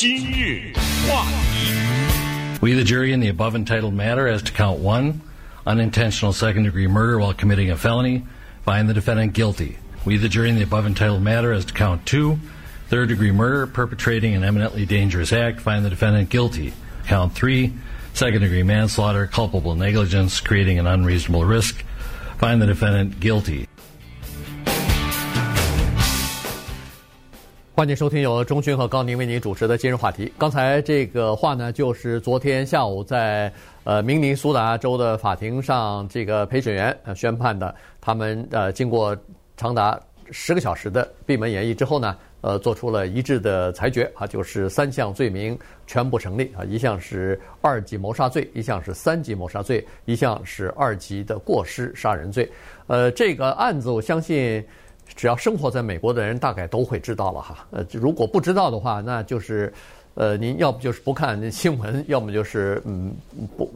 今日话题。We, the jury, in the above entitled matter as to count one, unintentional second degree murder while committing a felony, find the defendant guilty. We, the jury, in the above entitled matter as to count two, third degree murder, perpetrating an eminently dangerous act, find the defendant guilty. Count three, second degree manslaughter, culpable negligence, creating an unreasonable risk, find the defendant guilty. 欢迎收听由钟迅和高宁为您主持的今日话题。刚才这个话呢，就是昨天下午在呃明尼苏达州的法庭上，这个陪审员呃宣判的。他们呃经过长达十个小时的闭门演绎之后呢，呃做出了一致的裁决啊，就是三项罪名全部成立啊，一项是二级谋杀罪，一项是三级谋杀罪，一项是二级的过失杀人罪。呃，这个案子我相信。只要生活在美国的人，大概都会知道了哈。呃，如果不知道的话，那就是，呃，您要不就是不看新闻，要么就是嗯不，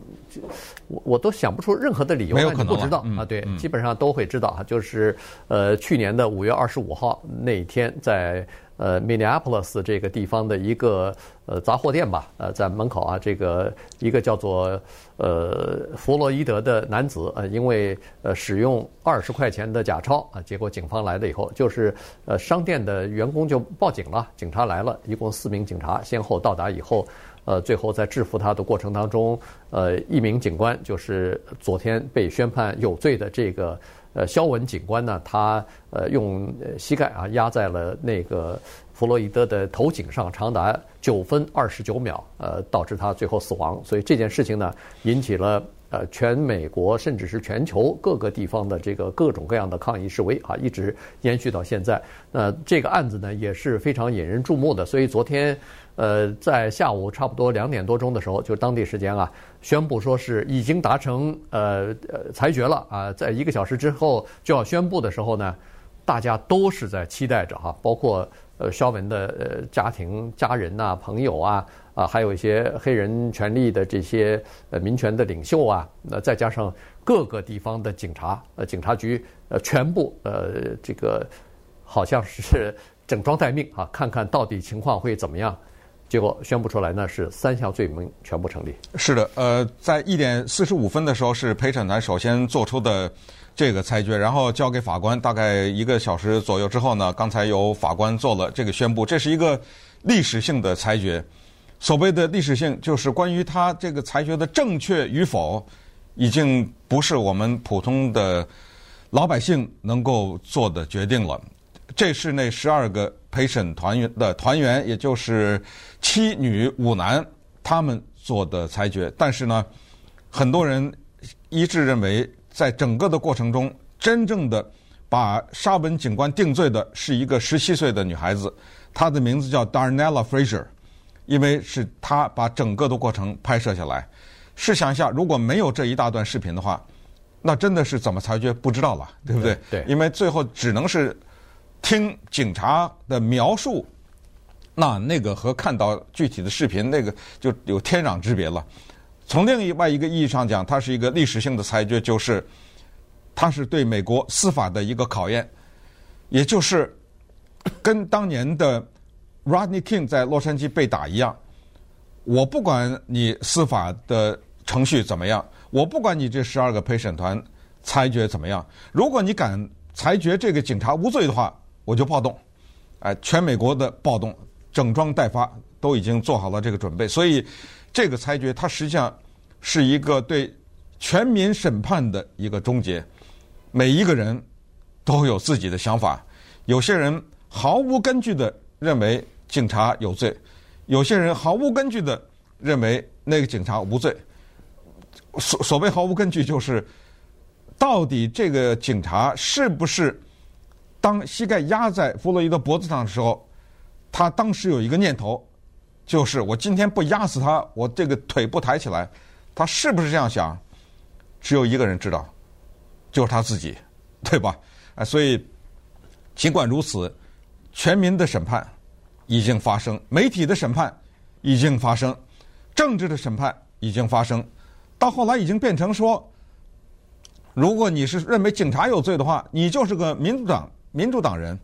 我我都想不出任何的理由让你不知道啊。对，基本上都会知道啊。就是呃，去年的五月二十五号那一天，在。呃，Minneapolis 这个地方的一个呃杂货店吧，呃，在门口啊，这个一个叫做呃弗洛伊德的男子，呃，因为呃使用二十块钱的假钞啊，结果警方来了以后，就是呃商店的员工就报警了，警察来了，一共四名警察先后到达以后，呃，最后在制服他的过程当中，呃，一名警官就是昨天被宣判有罪的这个。呃，肖文警官呢，他呃用膝盖啊压在了那个弗洛伊德的头颈上，长达九分二十九秒，呃，导致他最后死亡。所以这件事情呢，引起了呃全美国甚至是全球各个地方的这个各种各样的抗议示威啊，一直延续到现在。那这个案子呢也是非常引人注目的，所以昨天。呃，在下午差不多两点多钟的时候，就当地时间啊，宣布说是已经达成呃呃裁决了啊，在一个小时之后就要宣布的时候呢，大家都是在期待着哈，包括呃肖文的呃家庭家人呐、朋友啊啊，还有一些黑人权利的这些呃民权的领袖啊，那再加上各个地方的警察呃警察局呃全部呃这个好像是 整装待命啊，看看到底情况会怎么样。结果宣布出来呢，是三项罪名全部成立。是的，呃，在一点四十五分的时候，是陪审团首先做出的这个裁决，然后交给法官。大概一个小时左右之后呢，刚才由法官做了这个宣布，这是一个历史性的裁决。所谓的历史性，就是关于他这个裁决的正确与否，已经不是我们普通的老百姓能够做的决定了。这是那十二个陪审团员的团员，也就是七女五男，他们做的裁决。但是呢，很多人一致认为，在整个的过程中，真正的把沙文警官定罪的是一个十七岁的女孩子，她的名字叫 Darnella Frazier，因为是她把整个的过程拍摄下来。试想一下，如果没有这一大段视频的话，那真的是怎么裁决不知道了，对不对？对，对，因为最后只能是。听警察的描述，那那个和看到具体的视频，那个就有天壤之别了。从另外一个意义上讲，它是一个历史性的裁决，就是它是对美国司法的一个考验，也就是跟当年的 Rodney King 在洛杉矶被打一样。我不管你司法的程序怎么样，我不管你这十二个陪审团裁决怎么样，如果你敢裁决这个警察无罪的话。我就暴动，哎，全美国的暴动，整装待发，都已经做好了这个准备。所以，这个裁决它实际上是一个对全民审判的一个终结。每一个人都有自己的想法，有些人毫无根据的认为警察有罪，有些人毫无根据的认为那个警察无罪。所所谓毫无根据，就是到底这个警察是不是？当膝盖压在弗洛伊德脖子上的时候，他当时有一个念头，就是我今天不压死他，我这个腿不抬起来，他是不是这样想？只有一个人知道，就是他自己，对吧？啊，所以尽管如此，全民的审判已经发生，媒体的审判已经发生，政治的审判已经发生，到后来已经变成说，如果你是认为警察有罪的话，你就是个民主党。民主党人，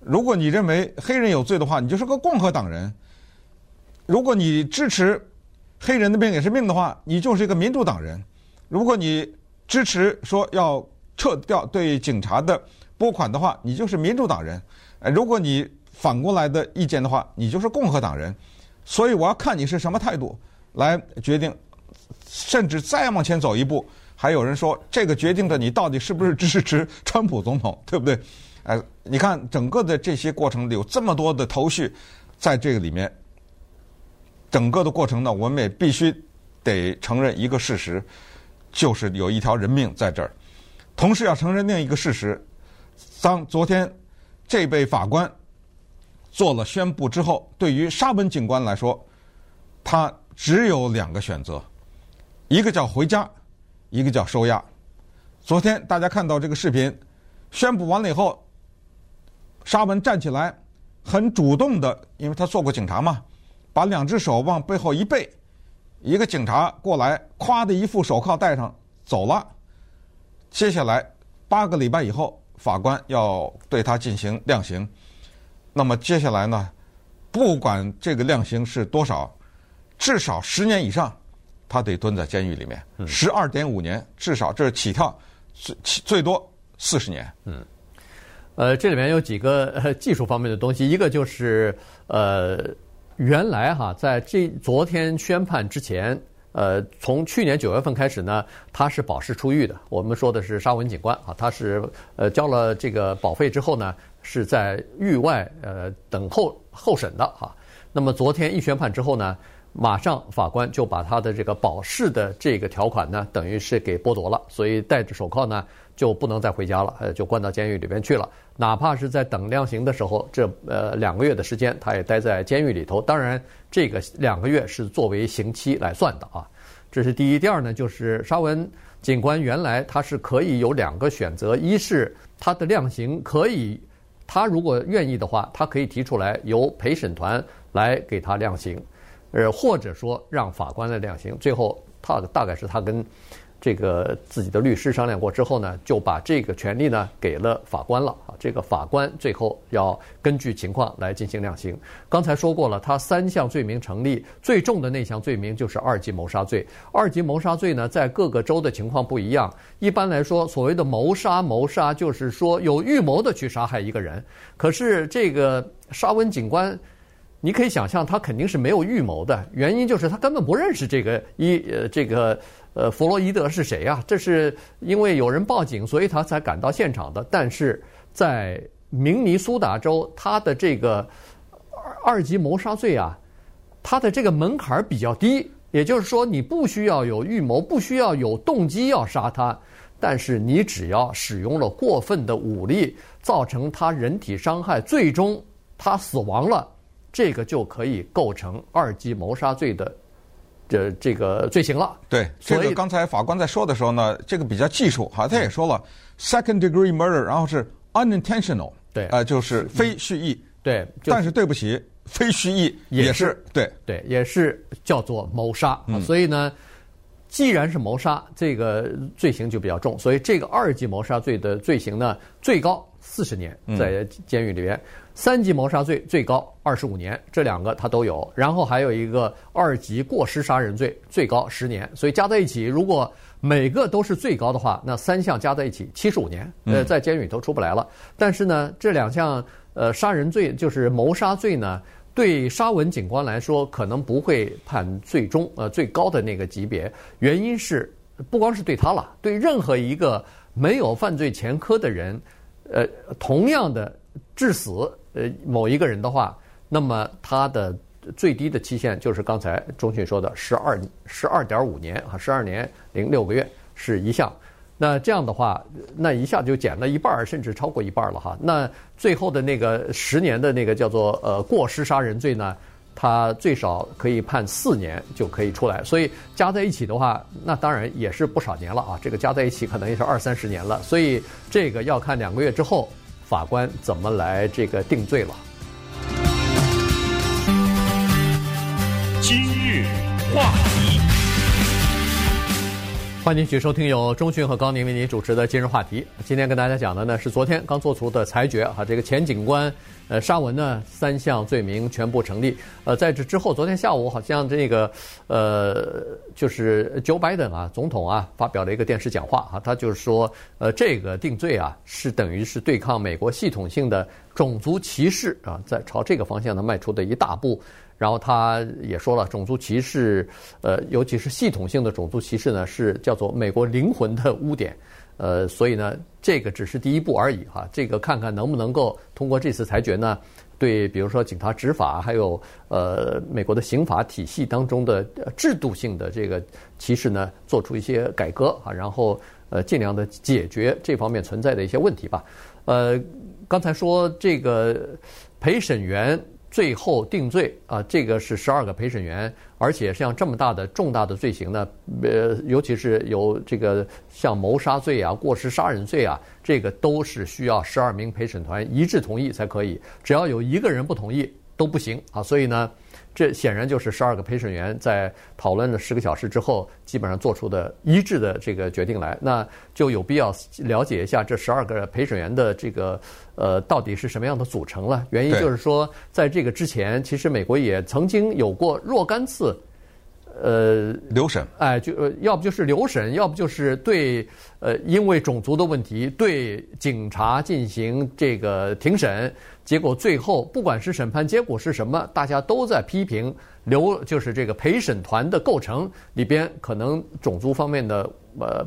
如果你认为黑人有罪的话，你就是个共和党人。如果你支持黑人的命也是命的话，你就是一个民主党人；如果你支持说要撤掉对警察的拨款的话，你就是民主党人；如果你反过来的意见的话，你就是共和党人。所以我要看你是什么态度来决定，甚至再往前走一步，还有人说这个决定的你到底是不是支持川普总统，对不对？哎，你看整个的这些过程里有这么多的头绪，在这个里面，整个的过程呢，我们也必须得承认一个事实，就是有一条人命在这儿。同时要承认另一个事实，当昨天这位法官做了宣布之后，对于沙文警官来说，他只有两个选择，一个叫回家，一个叫收押。昨天大家看到这个视频，宣布完了以后。沙文站起来，很主动的，因为他做过警察嘛，把两只手往背后一背，一个警察过来，咵的一副手铐戴上走了。接下来八个礼拜以后，法官要对他进行量刑。那么接下来呢，不管这个量刑是多少，至少十年以上，他得蹲在监狱里面，十二点五年，至少这是起跳，最最多四十年。嗯。呃，这里面有几个技术方面的东西，一个就是呃，原来哈，在这昨天宣判之前，呃，从去年九月份开始呢，他是保释出狱的。我们说的是沙文警官啊，他是呃交了这个保费之后呢，是在狱外呃等候候审的哈。那么昨天一宣判之后呢，马上法官就把他的这个保释的这个条款呢，等于是给剥夺了，所以戴着手铐呢。就不能再回家了，呃，就关到监狱里边去了。哪怕是在等量刑的时候，这呃两个月的时间，他也待在监狱里头。当然，这个两个月是作为刑期来算的啊。这是第一。第二呢，就是沙文警官原来他是可以有两个选择：一是他的量刑可以，他如果愿意的话，他可以提出来由陪审团来给他量刑，呃，或者说让法官来量刑。最后，他大概是他跟。这个自己的律师商量过之后呢，就把这个权利呢给了法官了啊。这个法官最后要根据情况来进行量刑。刚才说过了，他三项罪名成立，最重的那项罪名就是二级谋杀罪。二级谋杀罪呢，在各个州的情况不一样。一般来说，所谓的谋杀，谋杀就是说有预谋的去杀害一个人。可是这个沙文警官，你可以想象，他肯定是没有预谋的，原因就是他根本不认识这个一呃这个。呃，弗洛伊德是谁呀？这是因为有人报警，所以他才赶到现场的。但是在明尼苏达州，他的这个二级谋杀罪啊，他的这个门槛比较低，也就是说，你不需要有预谋，不需要有动机要杀他，但是你只要使用了过分的武力，造成他人体伤害，最终他死亡了，这个就可以构成二级谋杀罪的。这这个罪行了。对，所以刚才法官在说的时候呢，这个比较技术哈，他也说了，second degree murder，然后是 unintentional，对，呃，就是非蓄意。对，但是对不起，非蓄意也是对对，也是叫做谋杀。嗯，所以呢，既然是谋杀，这个罪行就比较重，所以这个二级谋杀罪的罪行呢，最高四十年在监狱里边。三级谋杀罪最高二十五年，这两个他都有。然后还有一个二级过失杀人罪，最高十年。所以加在一起，如果每个都是最高的话，那三项加在一起七十五年，呃，在监狱里头出不来了。但是呢，这两项呃杀人罪就是谋杀罪呢，对沙文警官来说可能不会判最终呃最高的那个级别。原因是不光是对他了，对任何一个没有犯罪前科的人，呃，同样的致死。呃，某一个人的话，那么他的最低的期限就是刚才中迅说的十二十二点五年啊，十二年零六个月是一项。那这样的话，那一下就减了一半，甚至超过一半了哈。那最后的那个十年的那个叫做呃过失杀人罪呢，他最少可以判四年就可以出来。所以加在一起的话，那当然也是不少年了啊。这个加在一起可能也是二三十年了。所以这个要看两个月之后。法官怎么来这个定罪了？今日话题，欢迎继续收听由中讯和高宁为您主持的今日话题。今天跟大家讲的呢是昨天刚做出的裁决哈，这个前警官呃沙文呢三项罪名全部成立。呃，在这之后，昨天下午好像这个呃就是 Joe Biden 啊总统啊发表了一个电视讲话啊，他就是说呃这个定罪啊是等于是对抗美国系统性的种族歧视啊，在朝这个方向呢迈出的一大步。然后他也说了，种族歧视，呃，尤其是系统性的种族歧视呢，是叫做美国灵魂的污点，呃，所以呢，这个只是第一步而已哈。这个看看能不能够通过这次裁决呢，对，比如说警察执法，还有呃美国的刑法体系当中的制度性的这个歧视呢，做出一些改革啊，然后呃尽量的解决这方面存在的一些问题吧。呃，刚才说这个陪审员。最后定罪啊，这个是十二个陪审员，而且像这么大的重大的罪行呢，呃，尤其是有这个像谋杀罪啊、过失杀人罪啊，这个都是需要十二名陪审团一致同意才可以，只要有一个人不同意都不行啊，所以呢。这显然就是十二个陪审员在讨论了十个小时之后，基本上做出的一致的这个决定来，那就有必要了解一下这十二个陪审员的这个呃到底是什么样的组成了。原因就是说，在这个之前，其实美国也曾经有过若干次。呃，留审，哎，就呃，要不就是留审，要不就是对，呃，因为种族的问题对警察进行这个庭审，结果最后不管是审判结果是什么，大家都在批评留，就是这个陪审团的构成里边可能种族方面的呃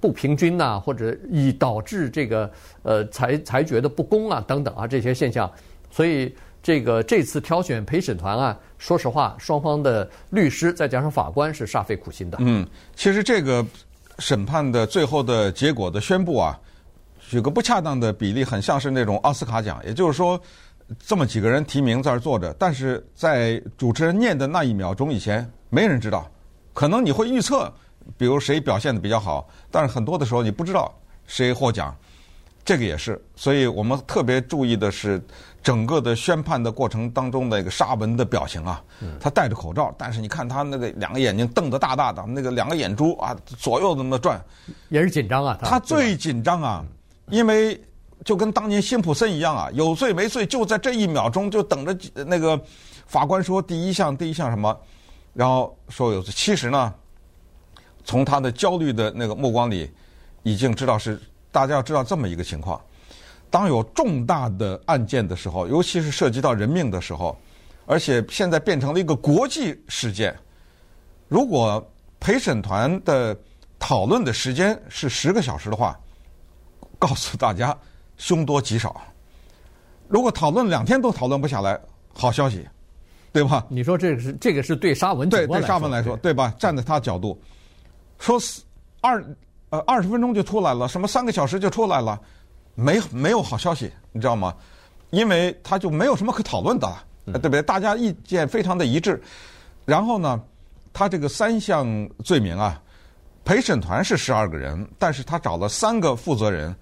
不平均呐、啊，或者以导致这个呃裁裁决的不公啊等等啊这些现象，所以。这个这次挑选陪审团啊，说实话，双方的律师再加上法官是煞费苦心的。嗯，其实这个审判的最后的结果的宣布啊，举个不恰当的比例，很像是那种奥斯卡奖。也就是说，这么几个人提名在这儿坐着，但是在主持人念的那一秒钟以前，没人知道。可能你会预测，比如谁表现的比较好，但是很多的时候你不知道谁获奖。这个也是，所以我们特别注意的是整个的宣判的过程当中的那个沙文的表情啊，他戴着口罩，但是你看他那个两个眼睛瞪得大大的，那个两个眼珠啊左右那么转，也是紧张啊。他最紧张啊，因为就跟当年辛普森一样啊，有罪没罪就在这一秒钟，就等着那个法官说第一项第一项什么，然后说有罪。其实呢，从他的焦虑的那个目光里，已经知道是。大家要知道这么一个情况：当有重大的案件的时候，尤其是涉及到人命的时候，而且现在变成了一个国际事件，如果陪审团的讨论的时间是十个小时的话，告诉大家凶多吉少。如果讨论两天都讨论不下来，好消息，对吧？你说这个是这个是对沙文对对沙文来说对吧？站在他角度说二。呃，二十分钟就出来了，什么三个小时就出来了，没没有好消息，你知道吗？因为他就没有什么可讨论的了，对不对？大家意见非常的一致。然后呢，他这个三项罪名啊，陪审团是十二个人，但是他找了三个负责人，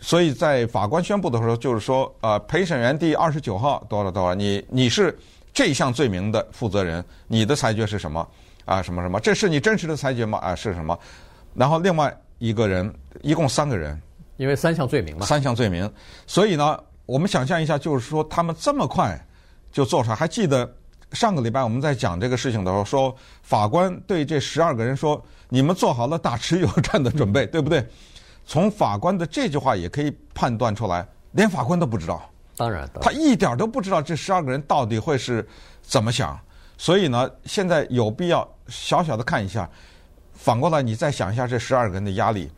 所以在法官宣布的时候，就是说，呃，陪审员第二十九号多少多少，你你是这项罪名的负责人，你的裁决是什么？啊，什么什么？这是你真实的裁决吗？啊，是什么？然后另外一个人，一共三个人，因为三项罪名嘛，三项罪名，所以呢，我们想象一下，就是说他们这么快就做出来。还记得上个礼拜我们在讲这个事情的时候，说法官对这十二个人说：“你们做好了打持久战的准备，对不对？”从法官的这句话也可以判断出来，连法官都不知道，当然，他一点都不知道这十二个人到底会是怎么想。所以呢，现在有必要小小的看一下。反过来，你再想一下这十二个人的压力。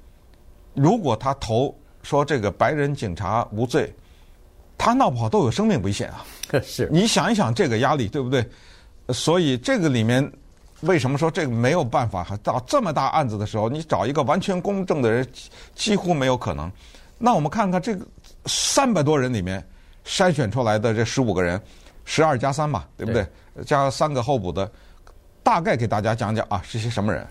如果他投说这个白人警察无罪，他闹不好都有生命危险啊！是，你想一想这个压力，对不对？所以这个里面为什么说这个没有办法？还到这么大案子的时候，你找一个完全公正的人几乎没有可能。那我们看看这个三百多人里面筛选出来的这十五个人，十二加三嘛，对不对？对加三个候补的，大概给大家讲讲啊，是些什么人？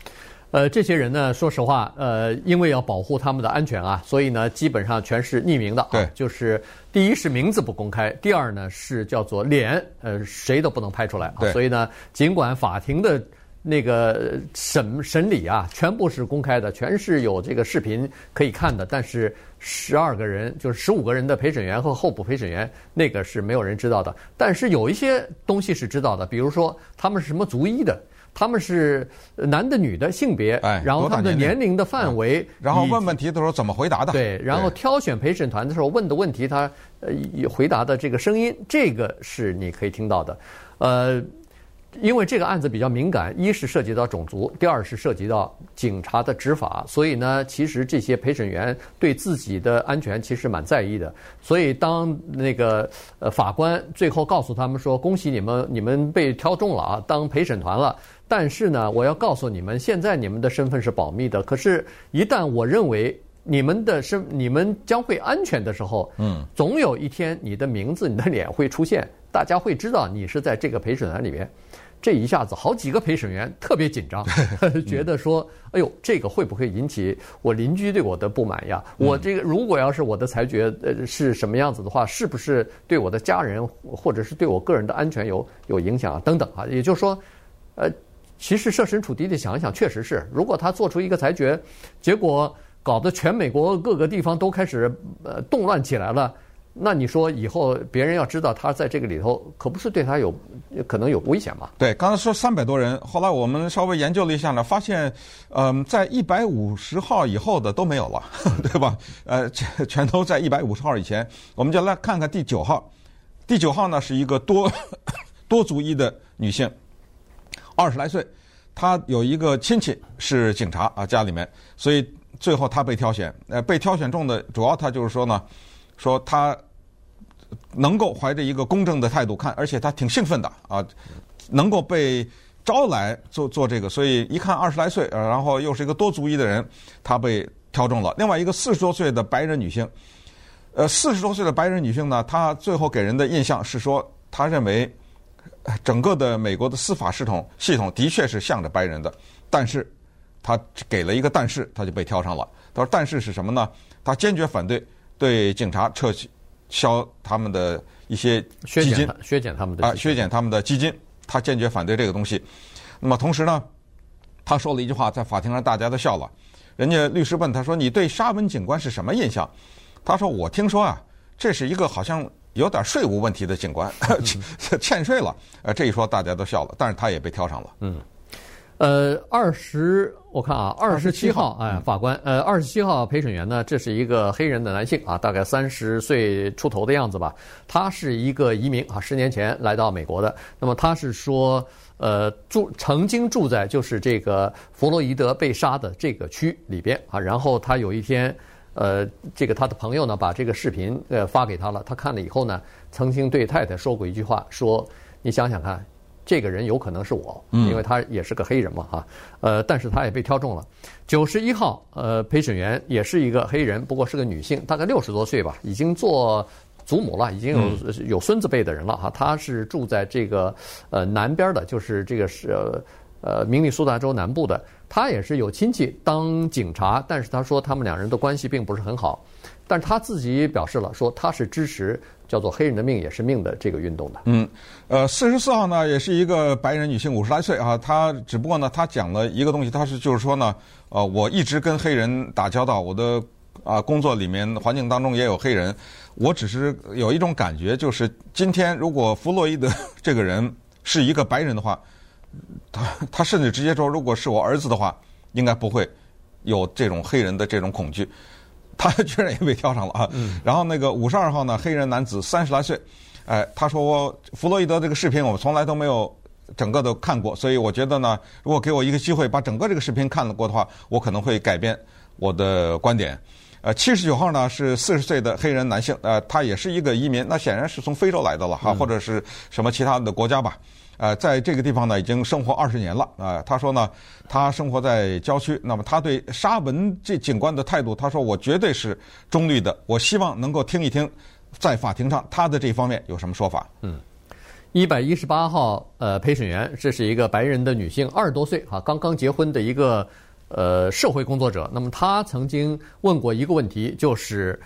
呃，这些人呢，说实话，呃，因为要保护他们的安全啊，所以呢，基本上全是匿名的啊。对，就是第一是名字不公开，第二呢是叫做脸，呃，谁都不能拍出来啊。对。所以呢，尽管法庭的那个审审理啊，全部是公开的，全是有这个视频可以看的。但是十二个人，就是十五个人的陪审员和候补陪审员，那个是没有人知道的。但是有一些东西是知道的，比如说他们是什么族裔的。他们是男的、女的性别，哎，然后他们的年龄的范围，嗯，然后问问题的时候怎么回答的？对，然后挑选陪审团的时候问的问题，他呃回答的这个声音，这个是你可以听到的，呃。因为这个案子比较敏感，一是涉及到种族，第二是涉及到警察的执法，所以呢，其实这些陪审员对自己的安全其实蛮在意的。所以当那个呃法官最后告诉他们说：“恭喜你们，你们被挑中了啊，当陪审团了。”但是呢，我要告诉你们，现在你们的身份是保密的。可是，一旦我认为你们的身，你们将会安全的时候，嗯，总有一天你的名字、你的脸会出现，大家会知道你是在这个陪审团里面。这一下子，好几个陪审员特别紧张，觉得说：“哎呦，这个会不会引起我邻居对我的不满呀？我这个如果要是我的裁决呃是什么样子的话，是不是对我的家人或者是对我个人的安全有有影响啊？等等啊，也就是说，呃，其实设身处地的想一想，确实是，如果他做出一个裁决，结果搞得全美国各个地方都开始呃动乱起来了。”那你说以后别人要知道他在这个里头，可不是对他有可能有危险吗？对，刚才说三百多人，后来我们稍微研究了一下呢，发现，嗯、在一百五十号以后的都没有了，对吧？呃，全都在一百五十号以前。我们就来看看第九号，第九号呢是一个多 多族裔的女性，二十来岁，她有一个亲戚是警察啊，家里面，所以最后她被挑选。呃，被挑选中的主要她就是说呢，说她。能够怀着一个公正的态度看，而且他挺兴奋的啊，能够被招来做做这个，所以一看二十来岁，然后又是一个多族裔的人，他被挑中了。另外一个四十多岁的白人女性，呃，四十多岁的白人女性呢，她最后给人的印象是说，她认为整个的美国的司法系统系统的确是向着白人的，但是她给了一个但是，她就被挑上了。她说但是是什么呢？她坚决反对对警察撤销。他们的一些基金，削减他们的啊，削减他们的基金，他坚决反对这个东西。那么同时呢，他说了一句话，在法庭上大家都笑了。人家律师问他说：“你对沙文警官是什么印象？”他说：“我听说啊，这是一个好像有点税务问题的警官，欠税了。”呃，这一说大家都笑了，但是他也被挑上了。嗯。呃，二十，我看啊，二十七号，哎，法官，呃，二十七号陪审员呢，这是一个黑人的男性啊，大概三十岁出头的样子吧。他是一个移民啊，十年前来到美国的。那么他是说，呃，住曾经住在就是这个弗洛伊德被杀的这个区里边啊。然后他有一天，呃，这个他的朋友呢，把这个视频呃发给他了。他看了以后呢，曾经对太太说过一句话，说：“你想想看。”这个人有可能是我，因为他也是个黑人嘛，哈，呃，但是他也被挑中了。九十一号，呃，陪审员也是一个黑人，不过是个女性，大概六十多岁吧，已经做祖母了，已经有有孙子辈的人了，哈。她是住在这个呃南边的，就是这个是呃明尼苏达州南部的。他也是有亲戚当警察，但是他说他们两人的关系并不是很好。但是他自己表示了，说他是支持。叫做“黑人的命也是命”的这个运动的。嗯，呃，四十四号呢，也是一个白人女性，五十来岁啊。她只不过呢，她讲了一个东西，她是就是说呢，呃，我一直跟黑人打交道，我的啊工作里面环境当中也有黑人。我只是有一种感觉，就是今天如果弗洛伊德这个人是一个白人的话，他 他甚至直接说，如果是我儿子的话，应该不会有这种黑人的这种恐惧。他 居然也被挑上了啊！然后那个五十二号呢，黑人男子三十来岁，哎，他说我弗洛伊德这个视频我从来都没有整个都看过，所以我觉得呢，如果给我一个机会把整个这个视频看了过的话，我可能会改变我的观点。呃，七十九号呢是四十岁的黑人男性，呃，他也是一个移民，那显然是从非洲来的了哈，或者是什么其他的国家吧。呃，在这个地方呢，已经生活二十年了啊、呃。他说呢，他生活在郊区。那么他对沙文这警官的态度，他说我绝对是中立的。我希望能够听一听，在法庭上他的这方面有什么说法。嗯，一百一十八号呃陪审员，这是一个白人的女性，二十多岁啊，刚刚结婚的一个呃社会工作者。那么她曾经问过一个问题，就是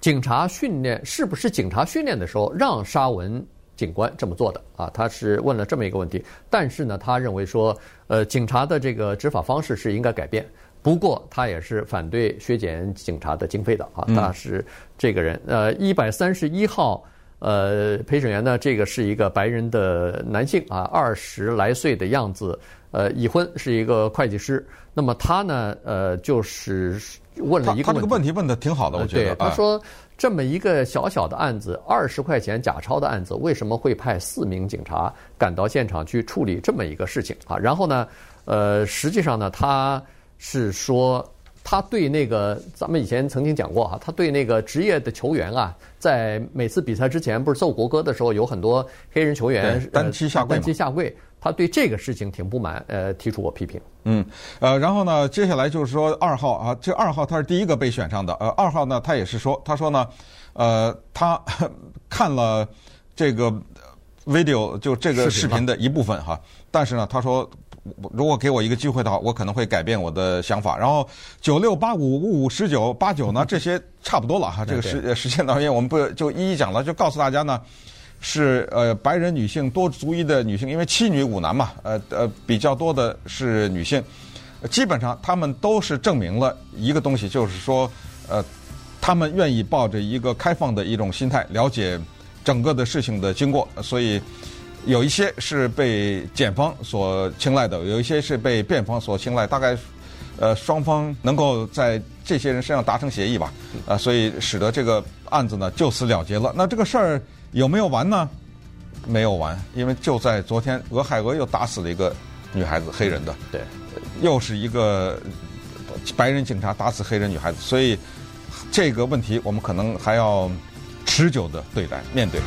警察训练是不是警察训练的时候让沙文。警官这么做的啊，他是问了这么一个问题。但是呢，他认为说，呃，警察的这个执法方式是应该改变。不过他也是反对削减警察的经费的啊。他是这个人，呃，一百三十一号，呃，陪审员呢，这个是一个白人的男性啊，二十来岁的样子，呃，已婚，是一个会计师。那么他呢，呃，就是问了一个问题，他，这个问题问的挺好的，我觉得。他说。这么一个小小的案子，二十块钱假钞的案子，为什么会派四名警察赶到现场去处理这么一个事情啊？然后呢，呃，实际上呢，他是说他对那个咱们以前曾经讲过哈，他对那个职业的球员啊，在每次比赛之前不是奏国歌的时候，有很多黑人球员单膝下跪，单膝下跪。他对这个事情挺不满，呃，提出过批评。嗯，呃，然后呢，接下来就是说二号啊，这二号他是第一个被选上的。呃，二号呢，他也是说，他说呢，呃，他 看了这个 video 就这个视频的一部分哈，但是呢，他说如果给我一个机会的话，我可能会改变我的想法。然后九六八五五五十九八九呢，这些差不多了哈，这个时时间导演我们不就一一讲了，就告诉大家呢。是呃，白人女性多族裔的女性，因为七女五男嘛，呃呃，比较多的是女性，基本上她们都是证明了一个东西，就是说，呃，她们愿意抱着一个开放的一种心态，了解整个的事情的经过，所以有一些是被检方所青睐的，有一些是被辩方所青睐，大概呃双方能够在这些人身上达成协议吧，啊，所以使得这个案子呢就此了结了。那这个事儿。有没有完呢？没有完，因为就在昨天，俄亥俄又打死了一个女孩子，黑人的。对，又是一个白人警察打死黑人女孩子，所以这个问题我们可能还要持久的对待面对。